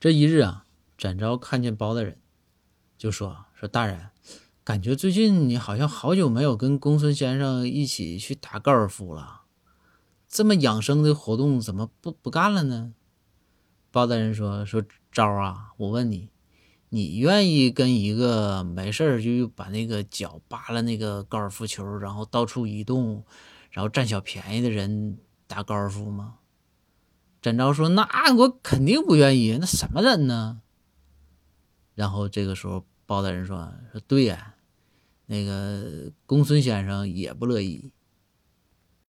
这一日啊，展昭看见包大人，就说：“说大人，感觉最近你好像好久没有跟公孙先生一起去打高尔夫了，这么养生的活动怎么不不干了呢？”包大人说：“说昭啊，我问你，你愿意跟一个没事儿就把那个脚扒拉那个高尔夫球，然后到处移动，然后占小便宜的人打高尔夫吗？”展昭说：“那我肯定不愿意，那什么人呢？”然后这个时候，包大人说：“说对呀，那个公孙先生也不乐意。”